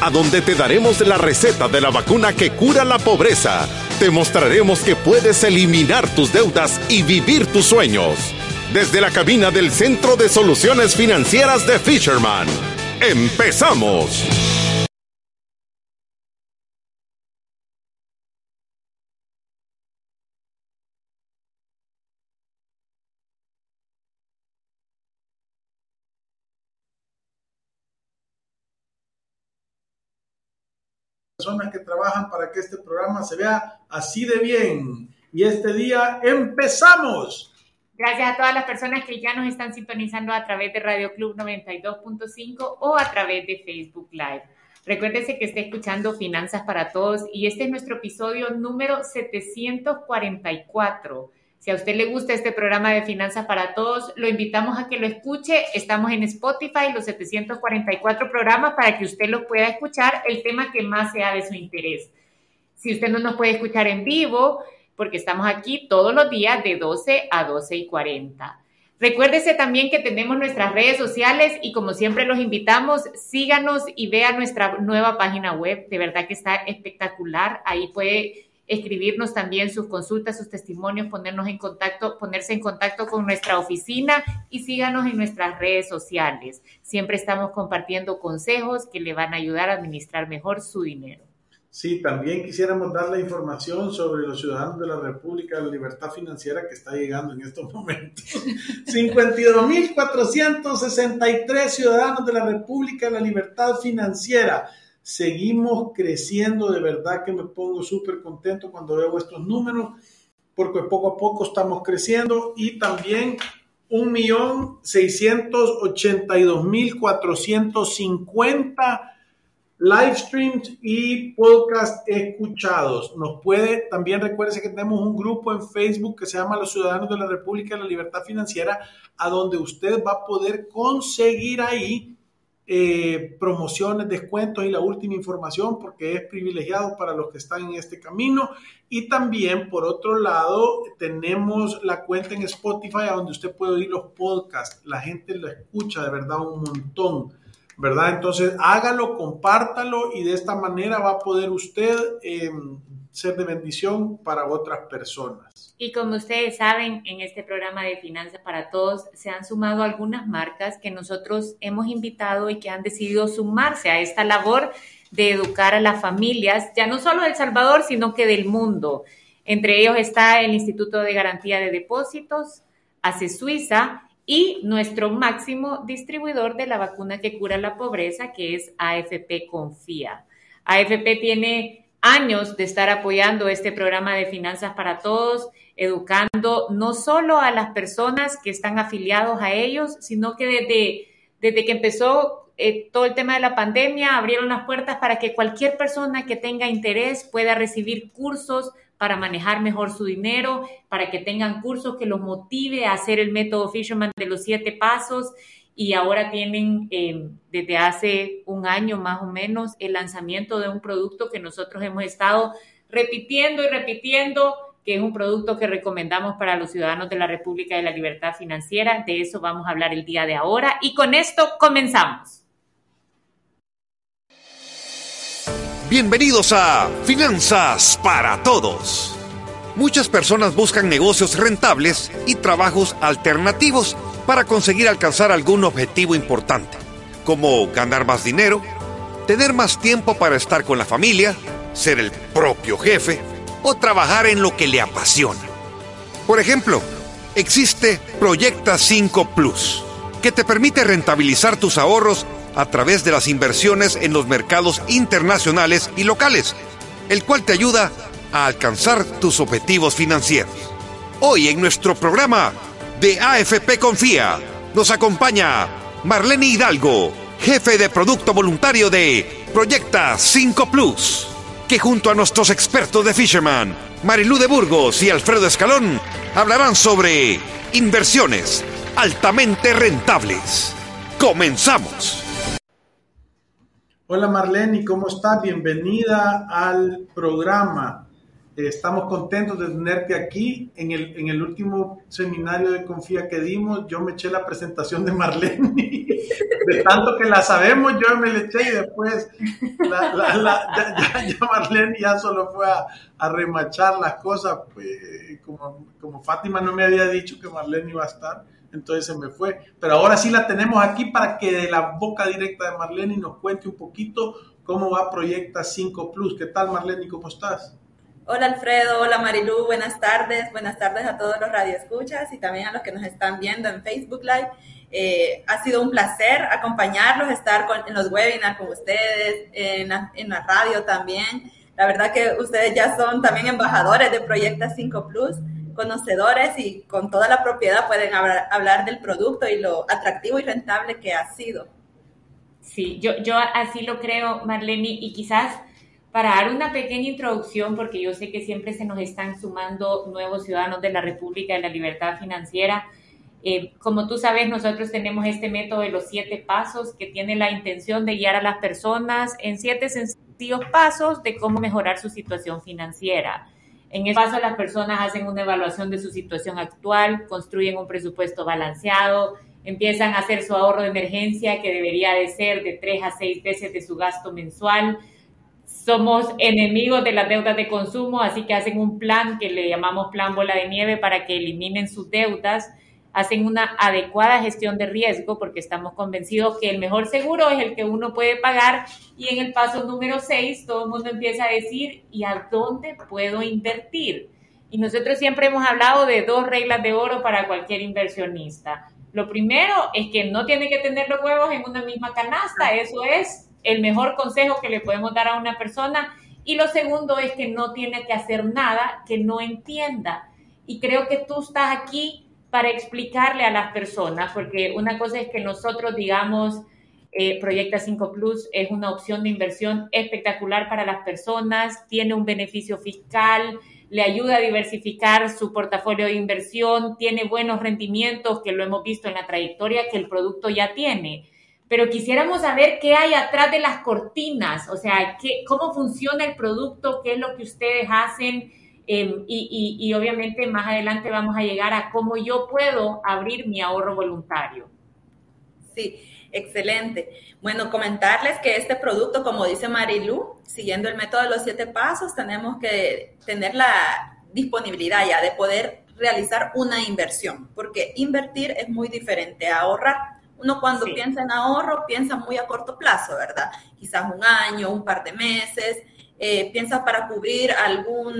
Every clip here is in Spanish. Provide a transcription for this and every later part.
a donde te daremos la receta de la vacuna que cura la pobreza. Te mostraremos que puedes eliminar tus deudas y vivir tus sueños. Desde la cabina del Centro de Soluciones Financieras de Fisherman. ¡Empezamos! Personas que trabajan para que este programa se vea así de bien. Y este día empezamos. Gracias a todas las personas que ya nos están sintonizando a través de Radio Club 92.5 o a través de Facebook Live. Recuérdese que está escuchando Finanzas para Todos y este es nuestro episodio número 744. Si a usted le gusta este programa de Finanzas para Todos, lo invitamos a que lo escuche. Estamos en Spotify, los 744 programas, para que usted lo pueda escuchar, el tema que más sea de su interés. Si usted no nos puede escuchar en vivo, porque estamos aquí todos los días de 12 a 12 y 40. Recuérdese también que tenemos nuestras redes sociales y como siempre los invitamos, síganos y vean nuestra nueva página web. De verdad que está espectacular. Ahí puede escribirnos también sus consultas, sus testimonios, ponernos en contacto, ponerse en contacto con nuestra oficina y síganos en nuestras redes sociales. Siempre estamos compartiendo consejos que le van a ayudar a administrar mejor su dinero. Sí, también quisiéramos dar la información sobre los ciudadanos de la República de la Libertad Financiera que está llegando en estos momentos. 52.463 ciudadanos de la República de la Libertad Financiera seguimos creciendo, de verdad que me pongo súper contento cuando veo estos números, porque poco a poco estamos creciendo y también 1.682.450 live streams y podcast escuchados. Nos puede, también recuerde que tenemos un grupo en Facebook que se llama Los Ciudadanos de la República de la Libertad Financiera, a donde usted va a poder conseguir ahí eh, promociones, descuentos y la última información porque es privilegiado para los que están en este camino. Y también, por otro lado, tenemos la cuenta en Spotify donde usted puede oír los podcasts. La gente lo escucha de verdad un montón, ¿verdad? Entonces, hágalo, compártalo y de esta manera va a poder usted eh, ser de bendición para otras personas. Y como ustedes saben, en este programa de Finanzas para Todos se han sumado algunas marcas que nosotros hemos invitado y que han decidido sumarse a esta labor de educar a las familias, ya no solo del Salvador, sino que del mundo. Entre ellos está el Instituto de Garantía de Depósitos, ACE Suiza y nuestro máximo distribuidor de la vacuna que cura la pobreza, que es AFP Confía. AFP tiene años de estar apoyando este programa de Finanzas para Todos, educando no solo a las personas que están afiliados a ellos, sino que desde, desde que empezó eh, todo el tema de la pandemia, abrieron las puertas para que cualquier persona que tenga interés pueda recibir cursos para manejar mejor su dinero, para que tengan cursos que los motive a hacer el método Fisherman de los siete pasos y ahora tienen eh, desde hace un año más o menos el lanzamiento de un producto que nosotros hemos estado repitiendo y repitiendo, que es un producto que recomendamos para los ciudadanos de la República de la Libertad Financiera. De eso vamos a hablar el día de ahora y con esto comenzamos. Bienvenidos a Finanzas para Todos. Muchas personas buscan negocios rentables y trabajos alternativos para conseguir alcanzar algún objetivo importante, como ganar más dinero, tener más tiempo para estar con la familia, ser el propio jefe o trabajar en lo que le apasiona. Por ejemplo, existe Proyecta 5 Plus, que te permite rentabilizar tus ahorros a través de las inversiones en los mercados internacionales y locales, el cual te ayuda a alcanzar tus objetivos financieros. Hoy en nuestro programa de AFP Confía. Nos acompaña Marlene Hidalgo, jefe de producto voluntario de Proyecta 5 Plus, que junto a nuestros expertos de Fisherman, Marilú de Burgos y Alfredo Escalón, hablarán sobre inversiones altamente rentables. Comenzamos. Hola Marlene, ¿cómo estás? Bienvenida al programa. Estamos contentos de tenerte aquí. En el, en el último seminario de Confía que dimos, yo me eché la presentación de Marlene. De tanto que la sabemos, yo me la eché y después la, ya, Marlene ya solo fue a, remachar las cosas. Pues, como, como Fátima no me había dicho que Marlene iba a estar, entonces se me fue. Pero ahora sí la tenemos aquí para que de la boca directa de Marlene nos cuente un poquito cómo va Proyecta 5 Plus. ¿Qué tal Marlene? ¿Cómo estás? Hola Alfredo, hola Marilu, buenas tardes, buenas tardes a todos los radioescuchas y también a los que nos están viendo en Facebook Live. Eh, ha sido un placer acompañarlos, estar en los webinars con ustedes, en la, radio también. La verdad que ustedes ya son también embajadores de Proyecta 5 Plus, conocedores y con toda la propiedad pueden hablar, del producto y lo atractivo y rentable que ha sido. Sí, yo, yo así lo creo, Marlene, y quizás para dar una pequeña introducción, porque yo sé que siempre se nos están sumando nuevos ciudadanos de la República de la Libertad Financiera. Eh, como tú sabes, nosotros tenemos este método de los siete pasos que tiene la intención de guiar a las personas en siete sencillos pasos de cómo mejorar su situación financiera. En este paso, las personas hacen una evaluación de su situación actual, construyen un presupuesto balanceado, empiezan a hacer su ahorro de emergencia que debería de ser de tres a seis veces de su gasto mensual, somos enemigos de las deudas de consumo, así que hacen un plan que le llamamos plan bola de nieve para que eliminen sus deudas, hacen una adecuada gestión de riesgo porque estamos convencidos que el mejor seguro es el que uno puede pagar y en el paso número 6 todo el mundo empieza a decir, ¿y a dónde puedo invertir? Y nosotros siempre hemos hablado de dos reglas de oro para cualquier inversionista. Lo primero es que no tiene que tener los huevos en una misma canasta, eso es el mejor consejo que le podemos dar a una persona. Y lo segundo es que no tiene que hacer nada que no entienda. Y creo que tú estás aquí para explicarle a las personas, porque una cosa es que nosotros digamos, eh, Proyecta 5 Plus es una opción de inversión espectacular para las personas, tiene un beneficio fiscal, le ayuda a diversificar su portafolio de inversión, tiene buenos rendimientos, que lo hemos visto en la trayectoria que el producto ya tiene pero quisiéramos saber qué hay atrás de las cortinas, o sea, qué, cómo funciona el producto, qué es lo que ustedes hacen em, y, y, obviamente más adelante vamos a llegar a cómo yo puedo abrir mi ahorro voluntario. Sí, excelente. Bueno, comentarles que este producto, como dice Marilu, siguiendo el método de los siete pasos, tenemos que tener la disponibilidad ya de poder realizar una inversión, porque invertir es muy diferente a ahorrar. Uno cuando piensa en ahorro piensa muy a corto plazo, ¿verdad? Quizás un año, un par de meses, eh, piensa para cubrir algún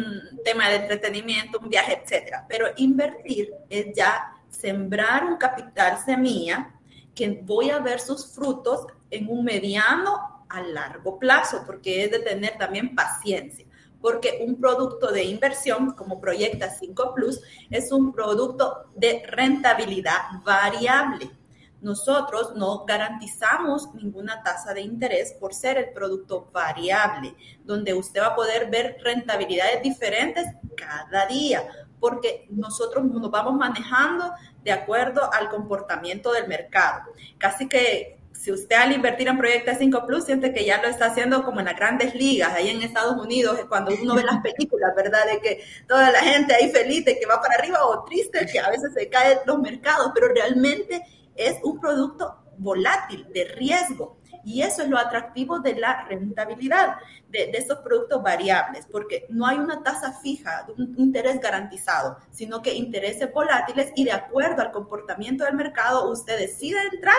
tema de entretenimiento, un viaje, etcétera. Pero invertir es ya sembrar un capital semilla que voy a ver sus frutos en un mediano a largo plazo, porque es de tener también paciencia porque un producto de inversión como Proyecta 5 Plus es un producto de rentabilidad variable. Nosotros no garantizamos ninguna tasa de interés por ser el producto variable, donde usted va a poder ver rentabilidades diferentes cada día, porque nosotros nos vamos manejando de acuerdo al comportamiento del mercado. Casi que si usted al invertir en Proyecta 5 Plus siente que ya lo está haciendo como en las grandes ligas, ahí en Estados Unidos, cuando uno ve las películas, ¿verdad? De que toda la gente ahí feliz de que va para arriba o triste que a veces se caen los mercados, pero realmente es un producto volátil, de riesgo. Y eso es lo atractivo de la rentabilidad de, estos productos variables, porque no hay una tasa fija, un interés garantizado, sino que intereses volátiles y de acuerdo al comportamiento del mercado, usted decide entrar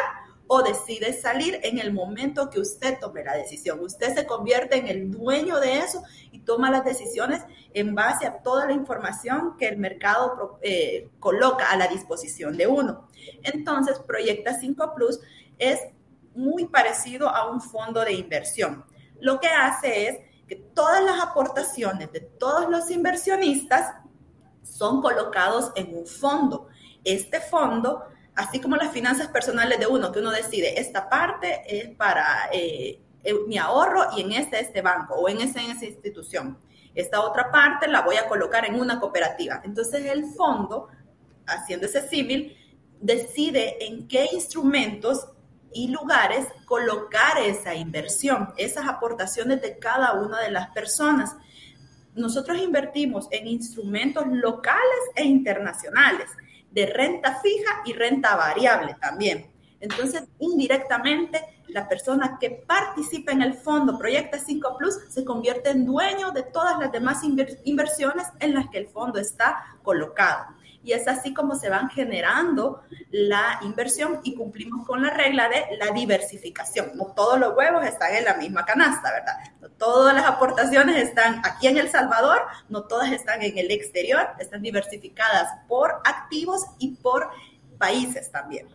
o decide salir en el momento que usted tome la decisión. Usted se convierte en el dueño de eso y toma las decisiones en base a toda la información que el mercado eh, coloca a la disposición de uno. Entonces, Proyecta 5 Plus es muy parecido a un fondo de inversión. Lo que hace es que todas las aportaciones de todos los inversionistas son colocados en un fondo. Este fondo así como las finanzas personales de uno, que uno decide, esta parte es para eh, mi ahorro y en este, este banco o en esta, en esa institución. Esta otra parte la voy a colocar en una cooperativa. Entonces el fondo, haciendo ese civil, decide en qué instrumentos y lugares colocar esa inversión, esas aportaciones de cada una de las personas. Nosotros invertimos en instrumentos locales e internacionales, de renta fija y renta variable también. Entonces, indirectamente, la persona que participa en el fondo Proyecta 5 Plus se convierte en dueño de todas las demás inversiones en las que el fondo está colocado y es así como se van generando la inversión y cumplimos con la regla de la diversificación. No todos los huevos están en la misma canasta, ¿verdad? No todas las aportaciones están aquí en El Salvador, no todas están en el exterior, están diversificadas por activos y por países también.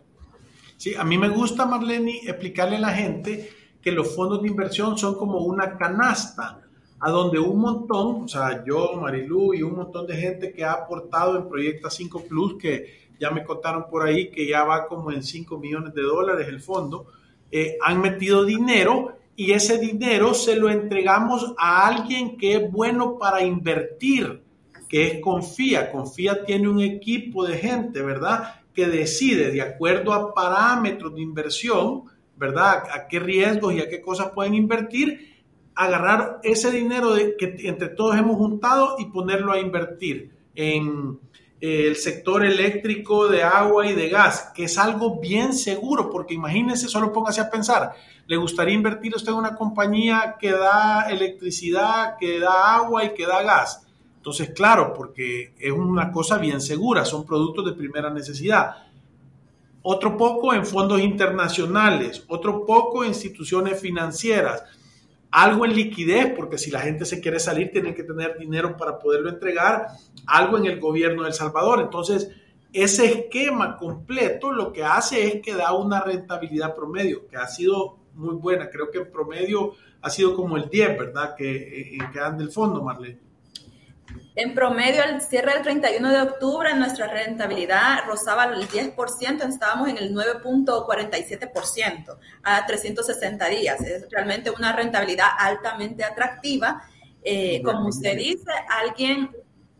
Sí, a mí me gusta, Marlene, explicarle a la gente que los fondos de inversión son como una canasta a donde un montón, o sea, yo, Marilu y un montón de gente que ha aportado en Proyecta 5 Plus, que ya me contaron por ahí que ya va como en 5 millones de dólares el fondo, eh, han metido dinero y ese dinero se lo entregamos a alguien que es bueno para invertir, que es Confía. Confía tiene un equipo de gente, ¿verdad? Que decide de acuerdo a parámetros de inversión, ¿verdad? A qué riesgos y a qué cosas pueden invertir agarrar ese dinero que entre todos hemos juntado y ponerlo a invertir en eh, el sector eléctrico de agua y de gas, que es algo bien seguro, porque imagínense, solo póngase a pensar, ¿le gustaría invertir usted en una compañía que da electricidad, que da agua y que da gas? Entonces, claro, porque es una cosa bien segura, son productos de primera necesidad. Otro poco en fondos internacionales, otro poco en instituciones financieras algo en liquidez, porque si la gente se quiere salir, tienen que tener dinero para poderlo entregar, algo en el gobierno de El Salvador. Entonces, ese esquema completo lo que hace es que da una rentabilidad promedio, que ha sido muy buena. Creo que en promedio ha sido como el 10, ¿verdad? Que, eh, que anda el fondo, Marlene. En promedio, al cierre del 31 de octubre, nuestra rentabilidad rozaba el 10%, estábamos en el 9.47% a 360 días. Es realmente una rentabilidad altamente atractiva. Eh, como usted dice, alguien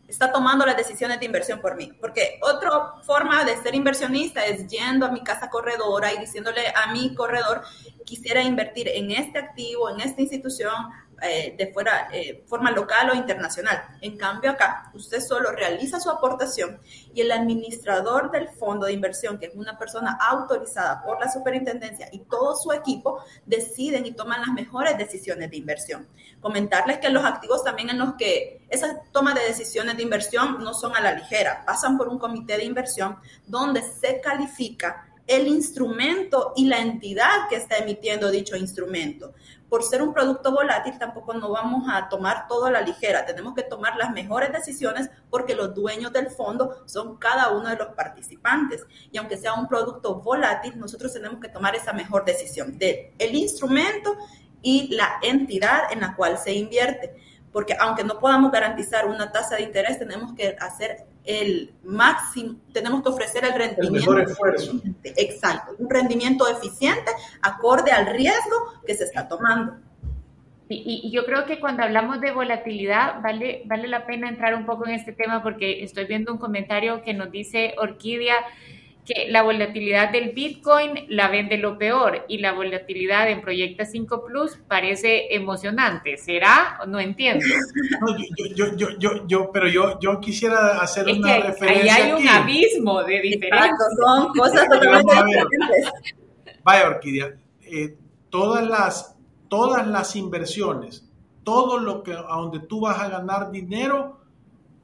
está tomando las decisiones de inversión por mí. Porque otra forma de ser inversionista es yendo a mi casa corredora y diciéndole a mi corredor, quisiera invertir en este activo, en esta institución, eh, de fuera, eh, forma local o internacional. En cambio, acá usted solo realiza su aportación y el administrador del fondo de inversión, que es una persona autorizada por la superintendencia y todo su equipo, deciden y toman las mejores decisiones de inversión. Comentarles que los activos también en los que esas tomas de decisiones de inversión no son a la ligera, pasan por un comité de inversión donde se califica el instrumento y la entidad que está emitiendo dicho instrumento por ser un producto volátil, tampoco no vamos a tomar todo a la ligera. Tenemos que tomar las mejores decisiones porque los dueños del fondo son cada uno de los participantes. Y aunque sea un producto volátil, nosotros tenemos que tomar esa mejor decisión del el instrumento y la entidad en la cual se invierte. Porque aunque no podamos garantizar una tasa de interés, tenemos que hacer el máximo, tenemos que ofrecer el rendimiento. El mejor esfuerzo. Exacto, un rendimiento eficiente acorde al riesgo que se está tomando. Y, y, yo creo que cuando hablamos de volatilidad, vale, vale la pena entrar un poco en este tema porque estoy viendo un comentario que nos dice Orquídea que la volatilidad del Bitcoin la vende lo peor y la volatilidad en Proyecta 5 Plus parece emocionante. ¿Será? No entiendo. No, yo, yo, yo, yo, pero yo, yo quisiera hacer una referencia. Ahí hay un abismo de diferencia. son cosas totalmente diferentes. Vaya, Orquídea, eh, todas, las, todas las inversiones, todo lo que a donde tú vas a ganar dinero,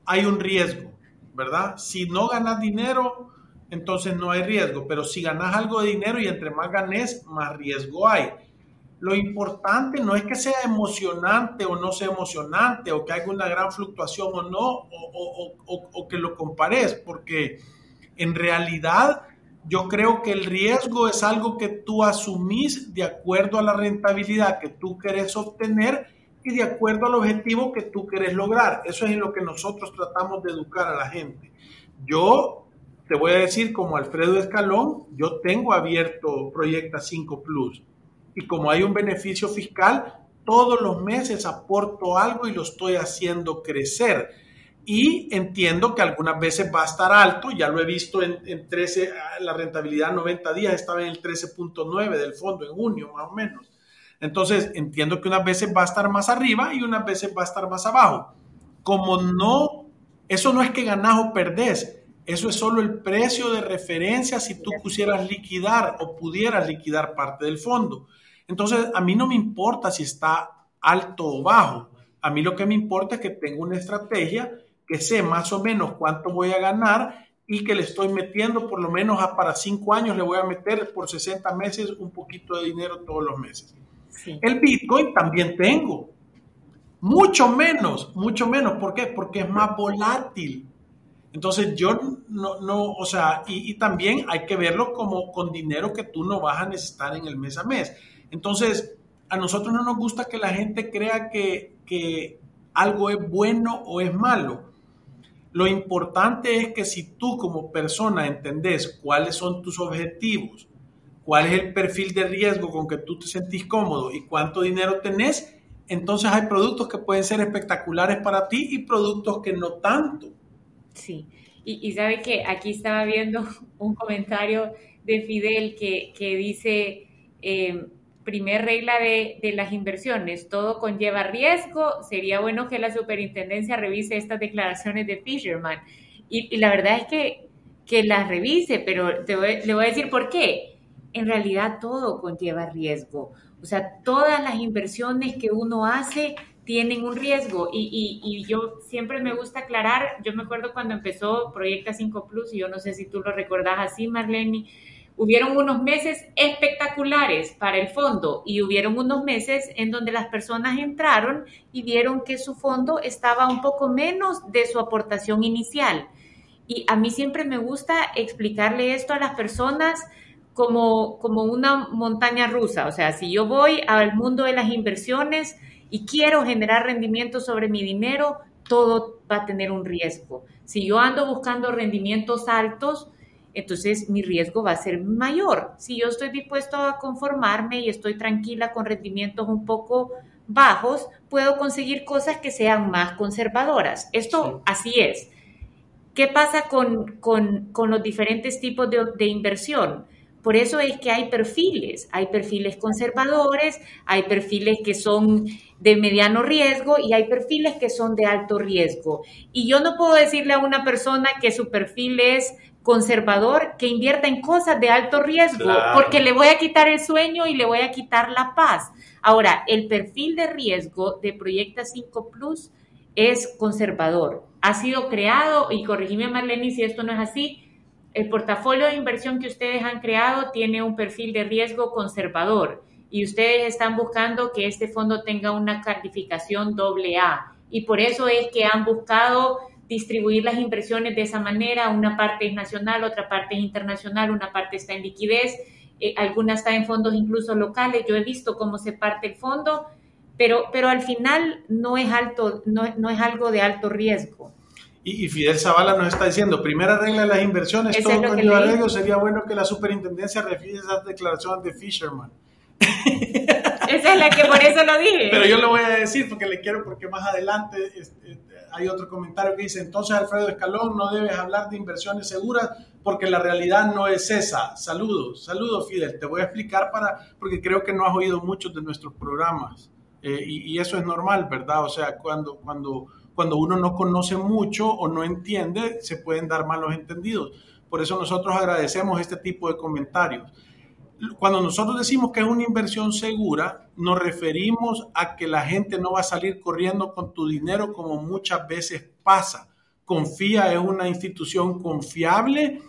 hay un riesgo, ¿verdad? Si no ganas dinero, entonces no hay riesgo. Pero si ganas algo de dinero y entre más ganes, más riesgo hay. Lo importante no es que sea emocionante o no sea emocionante, o que haya una gran fluctuación o no, o, o que lo compares, porque en realidad yo creo que el riesgo es algo que tú asumís de acuerdo a la rentabilidad que tú querés obtener y de acuerdo al objetivo que tú querés lograr. Eso es en lo que nosotros tratamos de educar a la gente. Yo te voy a decir, como Alfredo Escalón, yo tengo abierto Proyecta 5 Plus. Y como hay un beneficio fiscal, todos los meses aporto algo y lo estoy haciendo crecer. Y entiendo que algunas veces va a estar alto, ya lo he visto en, en 13, la rentabilidad 90 días estaba en el 13.9 del fondo en junio más o menos. Entonces entiendo que unas veces va a estar más arriba y unas veces va a estar más abajo. Como no, eso no es que ganás o perdés, eso es solo el precio de referencia si tú quisieras liquidar o pudieras liquidar parte del fondo. Entonces, a mí no me importa si está alto o bajo. A mí lo que me importa es que tenga una estrategia que sé más o menos cuánto voy a ganar y que le estoy metiendo por lo menos a para cinco años, le voy a meter por 60 meses un poquito de dinero todos los meses. El Bitcoin también tengo. Mucho menos, mucho menos. ¿Por qué? Porque es más volátil. Entonces yo no, no o sea, y, también hay que verlo como con dinero que tú no vas a necesitar en el mes a mes. Entonces, a nosotros no nos gusta que la gente crea que, que algo es bueno o es malo. Lo importante es que si tú como persona entendés cuáles son tus objetivos, cuál es el perfil de riesgo con que tú te sentís cómodo y cuánto dinero tenés, entonces hay productos que pueden ser espectaculares para ti y productos que no tanto. Sí, y, sabe que aquí estaba viendo un comentario de Fidel que, que dice, eh, primer regla de, de, las inversiones, todo conlleva riesgo, sería bueno que la superintendencia revise estas declaraciones de Fisherman. Y, y la verdad es que, que las revise, pero te voy, le voy a decir por qué. En realidad todo conlleva riesgo. O sea, todas las inversiones que uno hace tienen un riesgo y, yo siempre me gusta aclarar, yo me acuerdo cuando empezó Proyecta 5 Plus y yo no sé si tú lo recordás así, Marlene, hubieron unos meses espectaculares para el fondo y hubieron unos meses en donde las personas entraron y vieron que su fondo estaba un poco menos de su aportación inicial. Y a mí siempre me gusta explicarle esto a las personas como, como una montaña rusa. O sea, si yo voy al mundo de las inversiones y quiero generar rendimiento sobre mi dinero, todo va a tener un riesgo. Si yo ando buscando rendimientos altos, entonces mi riesgo va a ser mayor. Si yo estoy dispuesto a conformarme y estoy tranquila con rendimientos un poco bajos, puedo conseguir cosas que sean más conservadoras. Esto así es. ¿Qué pasa con, los diferentes tipos de, de inversión? Por eso es que hay perfiles, hay perfiles conservadores, hay perfiles que son de mediano riesgo y hay perfiles que son de alto riesgo. Y yo no puedo decirle a una persona que su perfil es conservador que invierta en cosas de alto riesgo, porque le voy a quitar el sueño y le voy a quitar la paz. Ahora, el perfil de riesgo de Proyecta 5 Plus es conservador. Ha sido creado, y corregime Marlene si esto no es así, el portafolio de inversión que ustedes han creado tiene un perfil de riesgo conservador y ustedes están buscando que este fondo tenga una calificación doble A. Y por eso es que han buscado distribuir las inversiones de esa manera. Una parte es nacional, otra parte es internacional, una parte está en liquidez, eh, alguna está en fondos incluso locales. Yo he visto cómo se parte el fondo, pero, pero al final no es, alto, no, no es algo de alto riesgo. Y, Fidel Zavala nos está diciendo, primera regla de las inversiones, todo con riesgo, sería bueno que la superintendencia refiere esas declaraciones de Fisherman. Esa es la que por eso lo dije. Pero yo lo voy a decir porque le quiero, porque más adelante este, hay otro comentario que dice, entonces Alfredo Escalón, no debes hablar de inversiones seguras porque la realidad no es esa. Saludos, saludos Fidel, te voy a explicar para, porque creo que no has oído muchos de nuestros programas eh, y, y, eso es normal, ¿verdad? O sea, cuando, cuando, cuando uno no conoce mucho o no entiende, se pueden dar malos entendidos. Por eso nosotros agradecemos este tipo de comentarios cuando nosotros decimos que es una inversión segura, nos referimos a que la gente no va a salir corriendo con tu dinero como muchas veces pasa. Confía en una institución confiable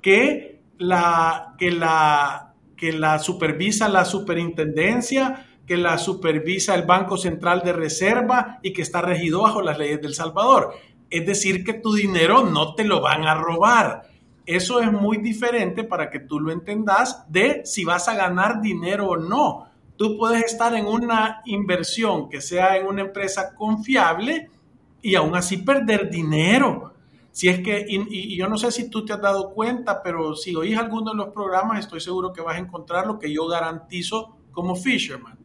que la, que la, que la supervisa la superintendencia, que la supervisa el Banco Central de Reserva y que está regido bajo las leyes del Salvador. Es decir, que tu dinero no te lo van a robar eso es muy diferente para que tú lo entendas de si vas a ganar dinero o no. Tú puedes estar en una inversión que sea en una empresa confiable y aún así perder dinero. Si es que, y, yo no sé si tú te has dado cuenta, pero si oís alguno de los programas, estoy seguro que vas a encontrar lo que yo garantizo como Fisherman.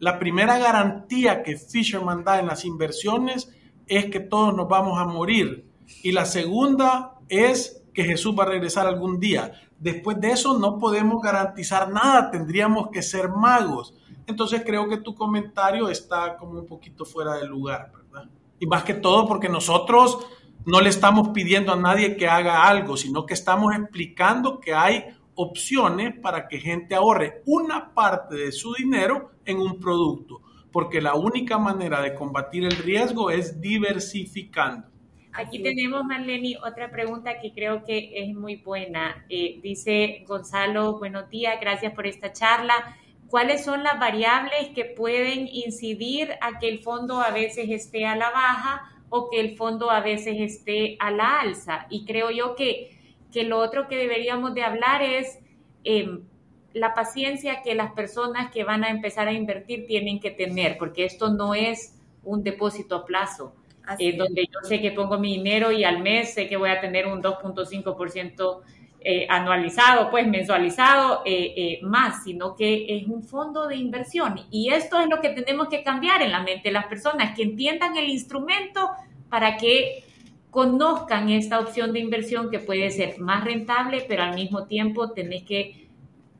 La primera garantía que Fisherman da en las inversiones es que todos nos vamos a morir. Y la segunda es que Jesús va a regresar algún día. Después de eso no podemos garantizar nada, tendríamos que ser magos. Entonces creo que tu comentario está como un poquito fuera de lugar, ¿verdad? Y más que todo porque nosotros no le estamos pidiendo a nadie que haga algo, sino que estamos explicando que hay opciones para que gente ahorre una parte de su dinero en un producto, porque la única manera de combatir el riesgo es diversificando. Aquí tenemos, Marlene, otra pregunta que creo que es muy buena. Eh, dice Gonzalo, buenos días, gracias por esta charla. ¿Cuáles son las variables que pueden incidir a que el fondo a veces esté a la baja o que el fondo a veces esté a la alza? Y creo yo que que lo otro que deberíamos de hablar es em, la paciencia que las personas que van a empezar a invertir tienen que tener, porque esto no es un depósito a plazo, eh, donde yo sé que pongo mi dinero y al mes sé que voy a tener un 2.5% eh, anualizado, pues mensualizado eh, eh, más, sino que es un fondo de inversión. Y esto es lo que tenemos que cambiar en la mente de las personas, que entiendan el instrumento para que conozcan esta opción de inversión que puede ser más rentable, pero al mismo tiempo tenés que,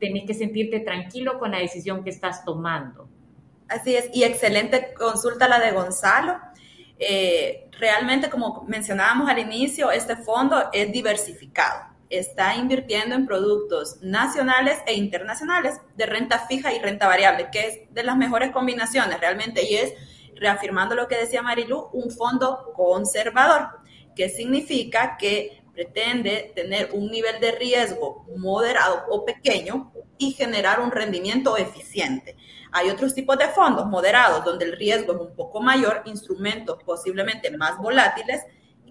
tenés que sentirte tranquilo con la decisión que estás tomando. Así es, y excelente consulta la de Gonzalo. Eh, realmente, como mencionábamos al inicio, este fondo es diversificado. Está invirtiendo en productos nacionales e internacionales de renta fija y renta variable, que es de las mejores combinaciones realmente, y es, reafirmando lo que decía Marilu, un fondo conservador que significa que pretende tener un nivel de riesgo moderado o pequeño y generar un rendimiento eficiente. Hay otros tipos de fondos moderados donde el riesgo es un poco mayor, instrumentos posiblemente más volátiles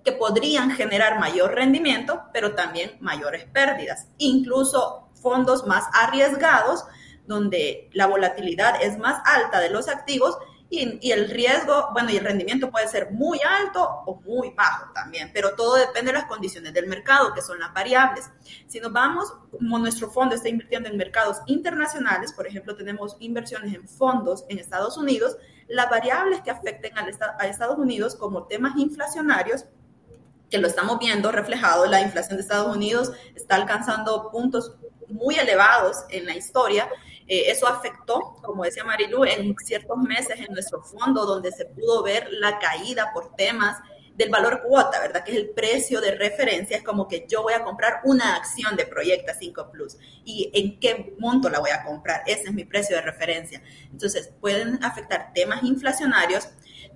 que podrían generar mayor rendimiento, pero también mayores pérdidas. Incluso fondos más arriesgados donde la volatilidad es más alta de los activos y, el riesgo, bueno, y el rendimiento puede ser muy alto o muy bajo también, pero todo depende de las condiciones del mercado, que son las variables. Si nos vamos, como nuestro fondo está invirtiendo en mercados internacionales, por ejemplo, tenemos inversiones en fondos en Estados Unidos, las variables que afecten al, a Estados Unidos como temas inflacionarios, que lo estamos viendo reflejado, la inflación de Estados Unidos está alcanzando puntos muy elevados en la historia eh, eso afectó, como decía Marilu, en ciertos meses en nuestro fondo donde se pudo ver la caída por temas del valor cuota, ¿verdad? Que es el precio de referencia, es como que yo voy a comprar una acción de Proyecta 5 Plus y en qué monto la voy a comprar, ese es mi precio de referencia. Entonces, pueden afectar temas inflacionarios,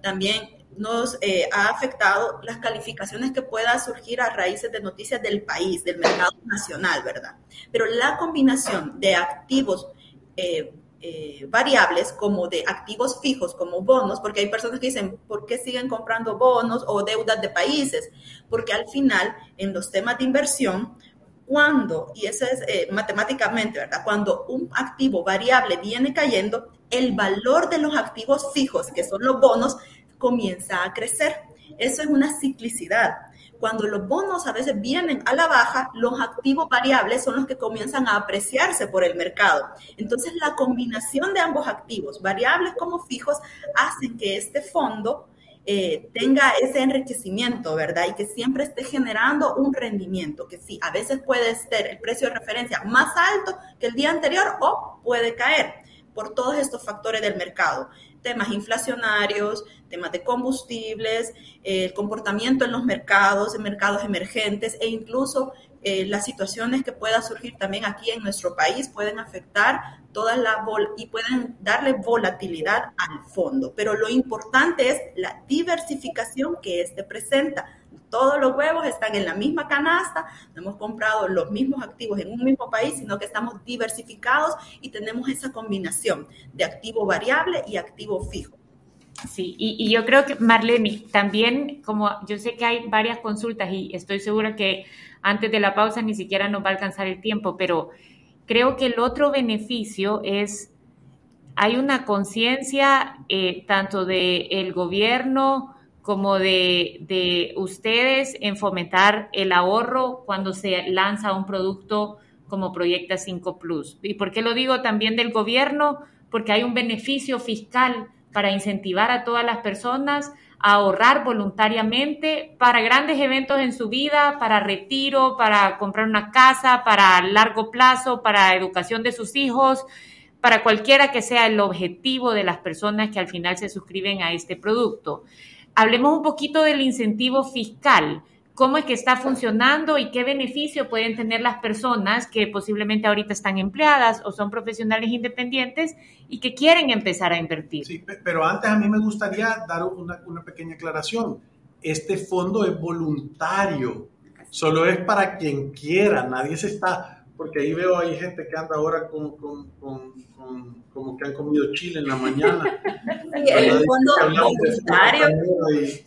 también nos eh, ha afectado las calificaciones que pueda surgir a raíces de noticias del país, del mercado nacional, ¿verdad? Pero la combinación de activos eh, eh, variables como de activos fijos, como bonos, porque hay personas que dicen, ¿por qué siguen comprando bonos o deudas de países? Porque al final, en los temas de inversión, cuando, y eso es eh, matemáticamente, ¿verdad? Cuando un activo variable viene cayendo, el valor de los activos fijos, que son los bonos, comienza a crecer. Eso es una ciclicidad. Cuando los bonos a veces vienen a la baja, los activos variables son los que comienzan a apreciarse por el mercado. Entonces, la combinación de ambos activos, variables como fijos, hacen que este fondo eh, tenga ese enriquecimiento, ¿verdad? Y que siempre esté generando un rendimiento, que sí, a veces puede ser el precio de referencia más alto que el día anterior o puede caer por todos estos factores del mercado temas inflacionarios, temas de combustibles, el comportamiento en los mercados, en mercados emergentes e incluso eh, las situaciones que puedan surgir también aquí en nuestro país pueden afectar toda la y pueden darle volatilidad al fondo. Pero lo importante es la diversificación que este presenta. Todos los huevos están en la misma canasta, no hemos comprado los mismos activos en un mismo país, sino que estamos diversificados y tenemos esa combinación de activo variable y activo fijo. Sí, y, yo creo que Marlene, también como yo sé que hay varias consultas y estoy segura que antes de la pausa ni siquiera nos va a alcanzar el tiempo, pero creo que el otro beneficio es, hay una conciencia eh, tanto del el gobierno como de, de ustedes en fomentar el ahorro cuando se lanza un producto como Proyecta 5 Plus. ¿Y por qué lo digo también del gobierno? porque hay un beneficio fiscal para incentivar a todas las personas a ahorrar voluntariamente para grandes eventos en su vida, para retiro, para comprar una casa, para largo plazo, para educación de sus hijos, para cualquiera que sea el objetivo de las personas que al final se suscriben a este producto. Hablemos un poquito del incentivo fiscal. Cómo es que está funcionando y qué beneficio pueden tener las personas que posiblemente ahorita están empleadas o son profesionales independientes y que quieren empezar a invertir. Sí, pero antes a mí me gustaría dar una, pequeña aclaración. Este fondo es voluntario, solo es para quien quiera, nadie se está, porque ahí veo hay gente que anda ahora con como que han comido chile en la mañana. el fondo voluntario.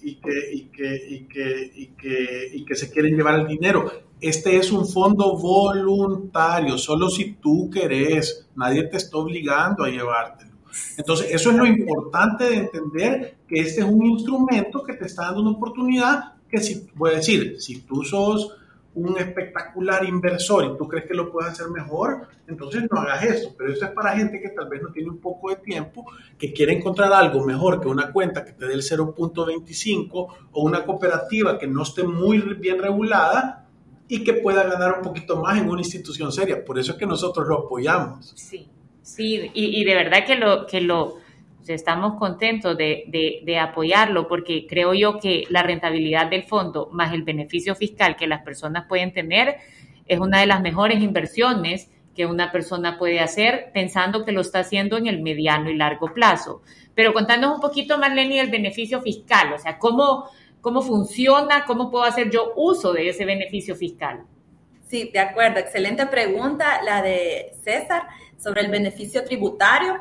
Y, que, y, que, y, que, y, que, y que se quieren llevar el dinero. Este es un fondo voluntario, solo si tú querés, nadie te está obligando a llevártelo. Entonces, eso es lo importante de entender que este es un instrumento que te está dando una oportunidad que si, voy a decir, si tú sos un espectacular inversor y tú crees que lo puedes hacer mejor, entonces no hagas eso. Pero eso es para gente que tal vez no tiene un poco de tiempo, que quiere encontrar algo mejor que una cuenta que te dé el 0.25 o una cooperativa que no esté muy bien regulada y que pueda ganar un poquito más en una institución seria. Por eso es que nosotros lo apoyamos. Sí, sí, y, y de verdad que lo... Que lo estamos contentos de, apoyarlo porque creo yo que la rentabilidad del fondo más el beneficio fiscal que las personas pueden tener es una de las mejores inversiones que una persona puede hacer pensando que lo está haciendo en el mediano y largo plazo. Pero contándonos un poquito, Marlene, del beneficio fiscal, o sea, cómo, cómo funciona, cómo puedo hacer yo uso de ese beneficio fiscal. Sí, de acuerdo. Excelente pregunta la de César sobre el beneficio tributario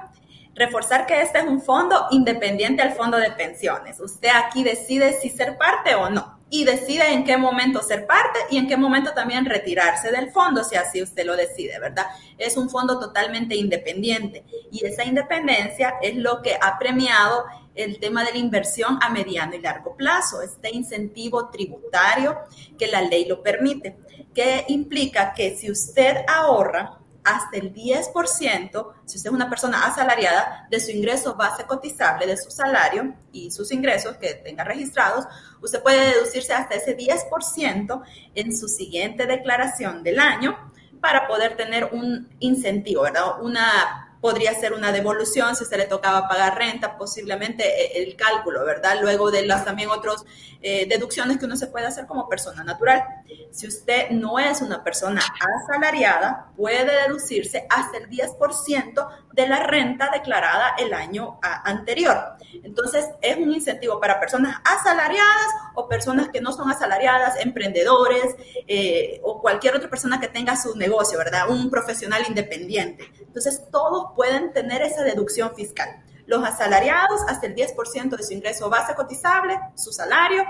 reforzar que este es un fondo independiente al fondo de pensiones. Usted aquí decide si ser parte o no y decide en qué momento ser parte y en qué momento también retirarse del fondo, si así usted lo decide, ¿verdad? Es un fondo totalmente independiente y esa independencia es lo que ha premiado el tema de la inversión a mediano y largo plazo, este incentivo tributario que la ley lo permite, que implica que si usted ahorra hasta el 10%, si usted es una persona asalariada, de su ingreso base cotizable, de su salario y sus ingresos que tenga registrados, usted puede deducirse hasta ese 10% en su siguiente declaración del año para poder tener un incentivo, ¿verdad? Una podría ser una devolución si usted le tocaba pagar renta, posiblemente eh, el cálculo, ¿verdad? Luego de las también otras eh, deducciones que uno se puede hacer como persona natural. Si usted no es una persona asalariada, puede deducirse hasta el 10% de la renta declarada el año anterior. Entonces, es un incentivo para personas asalariadas o personas que no son asalariadas, emprendedores eh, o cualquier otra persona que tenga su negocio, ¿verdad? Un profesional independiente. Entonces, todos pueden tener esa deducción fiscal. Los asalariados hasta el 10% de su ingreso base cotizable, su salario,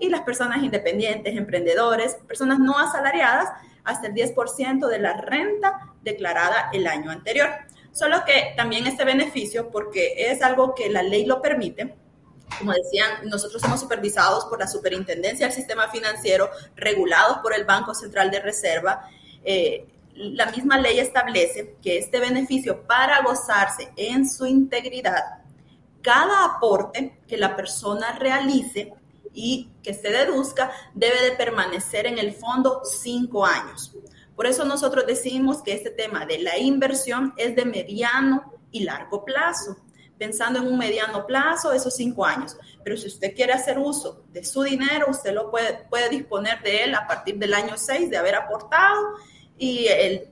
y las personas independientes, emprendedores, personas no asalariadas, hasta el 10% de la renta declarada el año anterior. Solo que también este beneficio, porque es algo que la ley lo permite, como decían, nosotros somos supervisados por la Superintendencia del Sistema Financiero, regulados por el Banco Central de Reserva. Eh, la misma ley establece que este beneficio para gozarse en su integridad, cada aporte que la persona realice y que se deduzca debe de permanecer en el fondo cinco años. Por eso nosotros decimos que este tema de la inversión es de mediano y largo plazo, pensando en un mediano plazo, esos cinco años. Pero si usted quiere hacer uso de su dinero, usted lo puede, puede disponer de él a partir del año 6 de haber aportado y el,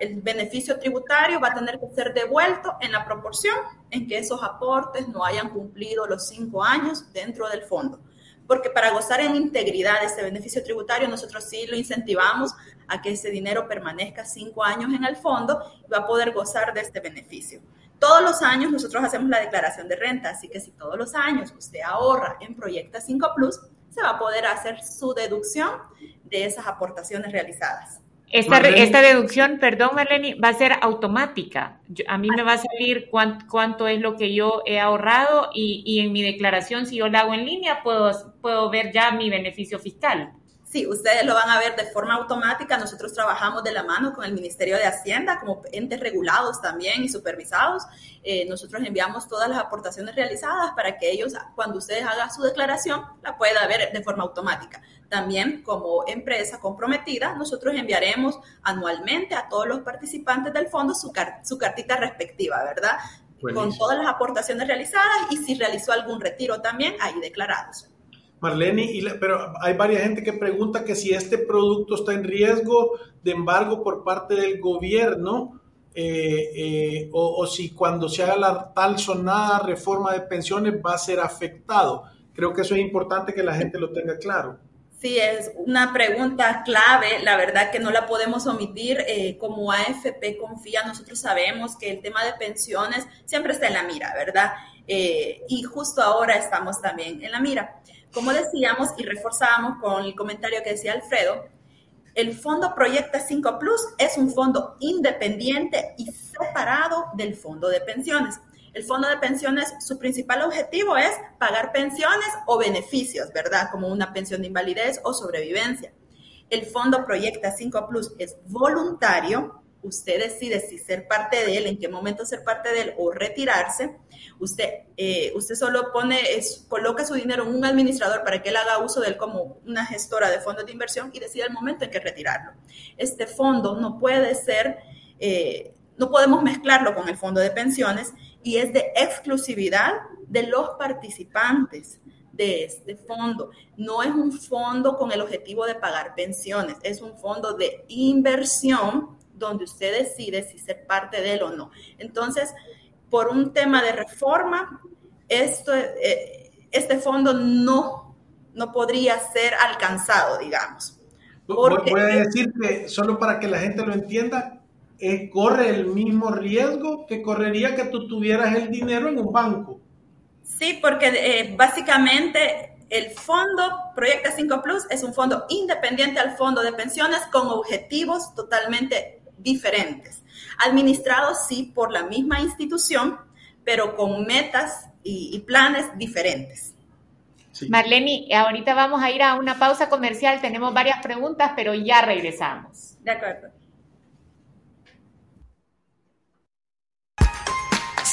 el, beneficio tributario va a tener que ser devuelto en la proporción en que esos aportes no hayan cumplido los cinco años dentro del fondo. Porque para gozar en integridad de ese beneficio tributario, nosotros sí lo incentivamos a que ese dinero permanezca cinco años en el fondo y va a poder gozar de este beneficio. Todos los años nosotros hacemos la declaración de renta, así que si todos los años usted ahorra en Proyecta 5 Plus, se va a poder hacer su deducción de esas aportaciones realizadas. Esta, esta deducción, perdón Marlene, va a ser automática. a mí me va a salir cuánto, es lo que yo he ahorrado y, y, en mi declaración, si yo la hago en línea, puedo, puedo ver ya mi beneficio fiscal. Sí, ustedes lo van a ver de forma automática. Nosotros trabajamos de la mano con el Ministerio de Hacienda como entes regulados también y supervisados. Eh, nosotros enviamos todas las aportaciones realizadas para que ellos, cuando ustedes hagan su declaración, la puedan ver de forma automática. También como empresa comprometida, nosotros enviaremos anualmente a todos los participantes del fondo su, su cartita respectiva, ¿verdad? Con todas las aportaciones realizadas y si realizó algún retiro también, ahí declarados. Marlene, pero hay varias gente que pregunta que si este producto está en riesgo de embargo por parte del gobierno eh, eh, o, si cuando se haga la tal sonada reforma de pensiones va a ser afectado. Creo que eso es importante que la gente lo tenga claro. Sí, es una pregunta clave, la verdad que no la podemos omitir. Eh, como AFP Confía, nosotros sabemos que el tema de pensiones siempre está en la mira, ¿verdad? y justo ahora estamos también en la mira. Como decíamos y reforzábamos con el comentario que decía Alfredo, el fondo Proyecta 5 Plus es un fondo independiente y separado del fondo de pensiones. El fondo de pensiones, su principal objetivo es pagar pensiones o beneficios, ¿verdad? Como una pensión de invalidez o sobrevivencia. El fondo Proyecta 5 Plus es voluntario, usted decide si ser parte de él, en qué momento ser parte de él o retirarse. Usted, eh, usted solo pone, coloca su dinero en un administrador para que él haga uso de él como una gestora de fondos de inversión y decide el momento en que retirarlo. Este fondo no puede ser, eh, no podemos mezclarlo con el fondo de pensiones y es de exclusividad de los participantes de este fondo. No es un fondo con el objetivo de pagar pensiones, es un fondo de inversión donde usted decide si ser parte de él o no. Entonces, por un tema de reforma, esto, eh, este fondo no, no podría ser alcanzado, digamos. Porque, Voy a decir que, solo para que la gente lo entienda, eh, corre el mismo riesgo que correría que tú tuvieras el dinero en un banco. Sí, porque eh, básicamente el fondo Proyecta 5 Plus es un fondo independiente al fondo de pensiones con objetivos totalmente diferentes, administrados sí por la misma institución, pero con metas y, planes diferentes. Marlene, ahorita vamos a ir a una pausa comercial, tenemos varias preguntas, pero ya regresamos. De acuerdo.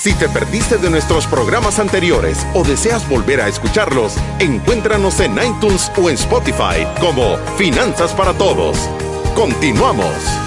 Si te perdiste de nuestros programas anteriores o deseas volver a escucharlos, encuéntranos en iTunes o en Spotify como Finanzas para Todos. Continuamos.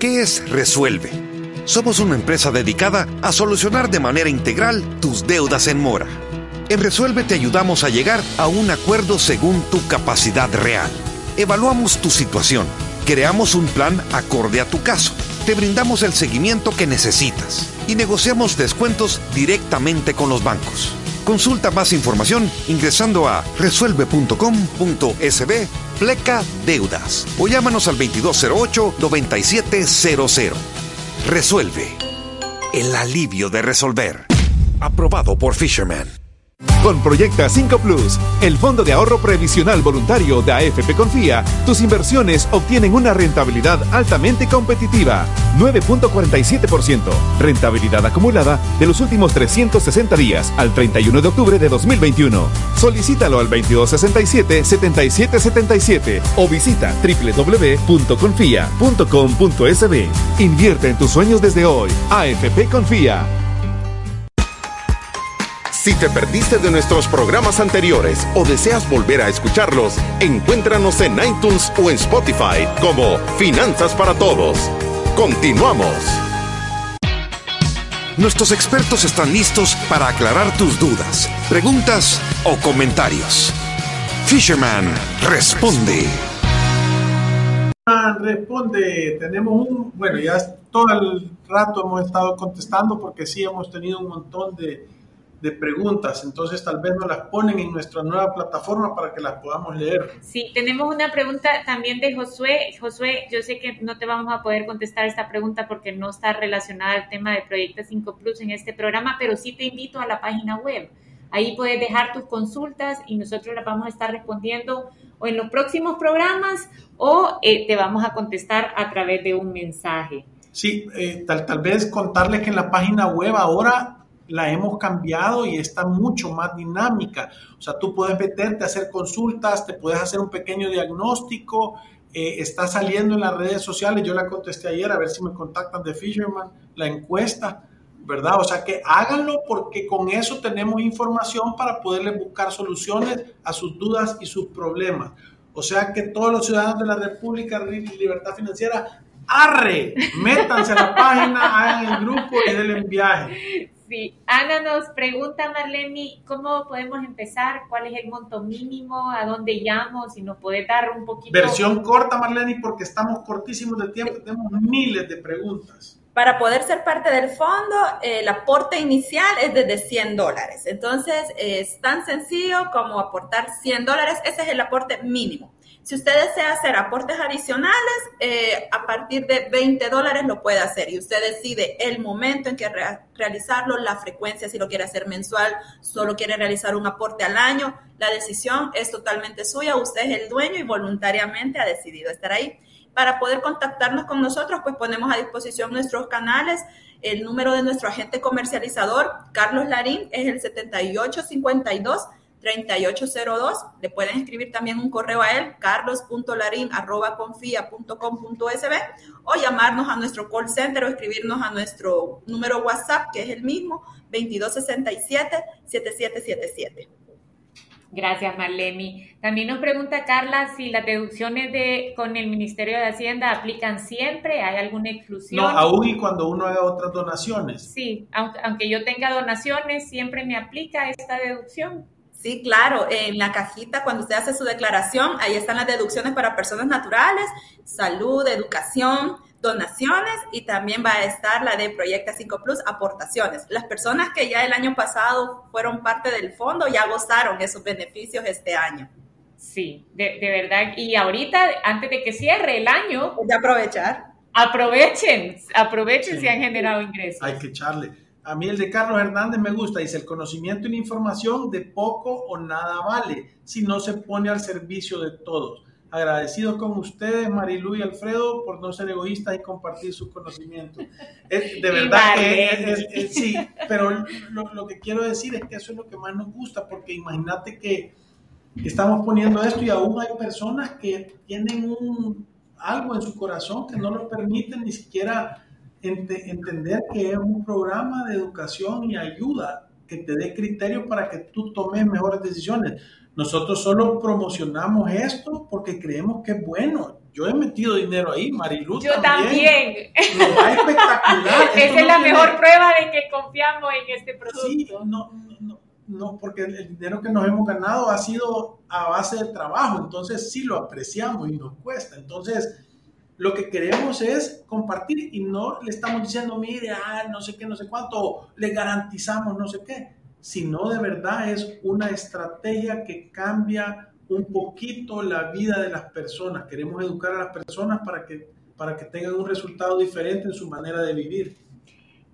¿Qué es Resuelve? Somos una empresa dedicada a solucionar de manera integral tus deudas en mora. En Resuelve te ayudamos a llegar a un acuerdo según tu capacidad real. Evaluamos tu situación, creamos un plan acorde a tu caso, te brindamos el seguimiento que necesitas y negociamos descuentos directamente con los bancos. Consulta más información ingresando a resuelve.com.sb pleca deudas o llámanos al 2208-9700. Resuelve. El alivio de resolver. Aprobado por Fisherman. Con Proyecta 5 Plus, el Fondo de Ahorro Previsional Voluntario de AFP Confía, tus inversiones obtienen una rentabilidad altamente competitiva, 9.47%, rentabilidad acumulada de los últimos 360 días al 31 de octubre de 2021. Solicítalo al 2267-7777 o visita www.confía.com.sb. Invierte en tus sueños desde hoy. AFP Confía. Si te perdiste de nuestros programas anteriores o deseas volver a escucharlos, encuéntranos en iTunes o en Spotify como Finanzas para Todos. Continuamos. Nuestros expertos están listos para aclarar tus dudas, preguntas o comentarios. Fisherman responde. Responde, tenemos un, bueno, ya todo el rato hemos estado contestando porque sí hemos tenido un montón de, de preguntas. Entonces tal vez nos las ponen en nuestra nueva plataforma para que las podamos leer. Sí, tenemos una pregunta también de Josué. Josué, yo sé que no te vamos a poder contestar esta pregunta porque no está relacionada al tema de Proyecto 5 Plus en este programa, pero sí te invito a la página web. Ahí puedes dejar tus consultas y nosotros las vamos a estar respondiendo o en los próximos programas o eh, te vamos a contestar a través de un mensaje. Sí, eh, tal, tal vez contarles que en la página web ahora la hemos cambiado y está mucho más dinámica. O sea, tú puedes meterte a hacer consultas, te puedes hacer un pequeño diagnóstico, eh, está saliendo en las redes sociales, yo la contesté ayer, a ver si me contactan de Fisherman, la encuesta, ¿verdad? O sea, que háganlo porque con eso tenemos información para poderles buscar soluciones a sus dudas y sus problemas. O sea, que todos los ciudadanos de la República Libertad Financiera, arre, métanse a la página, hagan el grupo y denle viaje. Sí, Ana nos pregunta, Marlene, ¿cómo podemos empezar? ¿Cuál es el monto mínimo? ¿A dónde llamo? Si nos puede dar un poquito. Versión corta, Marlene, porque estamos cortísimos de tiempo, tenemos miles de preguntas. Para poder ser parte del fondo, el aporte inicial es desde 100 dólares. Entonces, es tan sencillo como aportar 100 dólares. Ese es el aporte mínimo. Si usted desea hacer aportes adicionales, eh, a partir de 20 dólares lo puede hacer y usted decide el momento en que realizarlo, la frecuencia, si lo quiere hacer mensual, solo quiere realizar un aporte al año. La decisión es totalmente suya, usted es el dueño y voluntariamente ha decidido estar ahí. Para poder contactarnos con nosotros, pues ponemos a disposición nuestros canales. El número de nuestro agente comercializador, Carlos Larín, es el 7852 3802. Le pueden escribir también un correo a él, carlos.larin.confia.com.sb o llamarnos a nuestro call center o escribirnos a nuestro número WhatsApp, que es el mismo, 2267-7777. Gracias, Marlene. También nos pregunta Carla si las deducciones de con el Ministerio de Hacienda aplican siempre, ¿hay alguna exclusión? No, aún y cuando uno haga otras donaciones. Sí, aunque yo tenga donaciones, siempre me aplica esta deducción. Sí, claro, en la cajita cuando usted hace su declaración, ahí están las deducciones para personas naturales, salud, educación, donaciones y también va a estar la de Proyecta 5 Plus, aportaciones. Las personas que ya el año pasado fueron parte del fondo ya gozaron esos beneficios este año. Sí, de, verdad. Y ahorita, antes de que cierre el año... De aprovechar. Aprovechen, aprovechen si han generado ingresos. Hay que echarle. A mí el de Carlos Hernández me gusta, dice, el conocimiento y la información de poco o nada vale si no se pone al servicio de todos. Agradecido con ustedes, Marilu y Alfredo, por no ser egoístas y compartir sus conocimientos. de verdad que sí, pero lo, lo, que quiero decir es que eso es lo que más nos gusta, porque imagínate que estamos poniendo esto y aún hay personas que tienen un, algo en su corazón que no lo permiten ni siquiera entender que es un programa de educación y ayuda que te dé criterios para que tú tomes mejores decisiones. Nosotros solo promocionamos esto porque creemos que es bueno. Yo he metido dinero ahí, Marilu. Yo también. va espectacular. Esa es la mejor prueba de que confiamos en este producto. Sí, no, no, no, porque el dinero que nos hemos ganado ha sido a base de trabajo. Entonces sí lo apreciamos y nos cuesta. Entonces lo que queremos es compartir y no le estamos diciendo, mire, ah, no sé qué, no sé cuánto, le garantizamos no sé qué, sino de verdad es una estrategia que cambia un poquito la vida de las personas. Queremos educar a las personas para que, para que tengan un resultado diferente en su manera de vivir.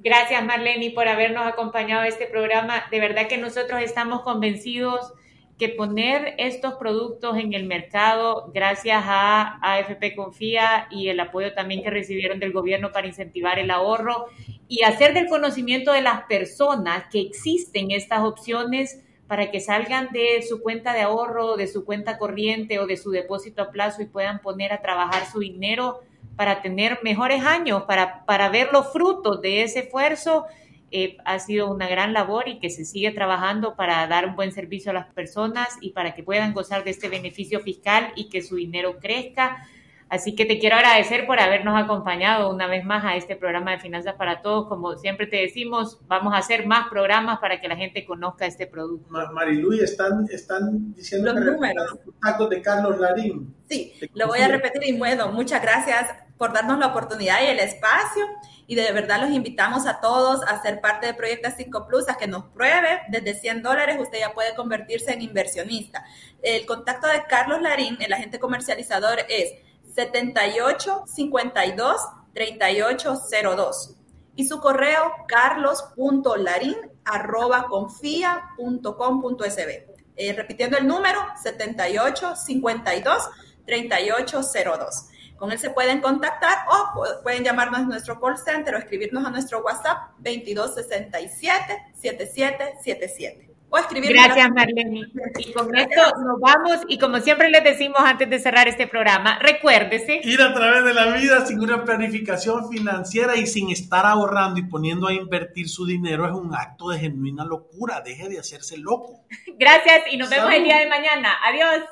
Gracias Marlene por habernos acompañado a este programa. De verdad que nosotros estamos convencidos que poner estos productos en el mercado gracias a AFP Confía y el apoyo también que recibieron del gobierno para incentivar el ahorro y hacer del conocimiento de las personas que existen estas opciones para que salgan de su cuenta de ahorro, de su cuenta corriente o de su depósito a plazo y puedan poner a trabajar su dinero para tener mejores años, para, para ver los frutos de ese esfuerzo eh, ha sido una gran labor y que se sigue trabajando para dar un buen servicio a las personas y para que puedan gozar de este beneficio fiscal y que su dinero crezca. Así que te quiero agradecer por habernos acompañado una vez más a este programa de Finanzas para Todos. Como siempre te decimos, vamos a hacer más programas para que la gente conozca este producto. Marilu, están, están diciendo los números. Los de Carlos Larín. Sí, lo voy a repetir y bueno, muchas gracias por darnos la oportunidad y el espacio. Y de verdad los invitamos a todos a ser parte de Proyecta 5 Plus, a que nos pruebe. Desde 100 dólares usted ya puede convertirse en inversionista. El contacto de Carlos Larín, el agente comercializador, es 78 52 3802 y su correo carlos.larin.confia.com.sb. Eh, repitiendo el número 78 52 3802. Con él se pueden contactar o pueden llamarnos a nuestro call center o escribirnos a nuestro WhatsApp 2267 7777 o escribir. Gracias, Marlene. Y con esto nos vamos. Y como siempre les decimos antes de cerrar este programa, recuérdese. Ir a través de la vida sin una planificación financiera y sin estar ahorrando y poniendo a invertir su dinero es un acto de genuina locura. Deje de hacerse loco. Gracias y nos vemos el día de mañana. Adiós.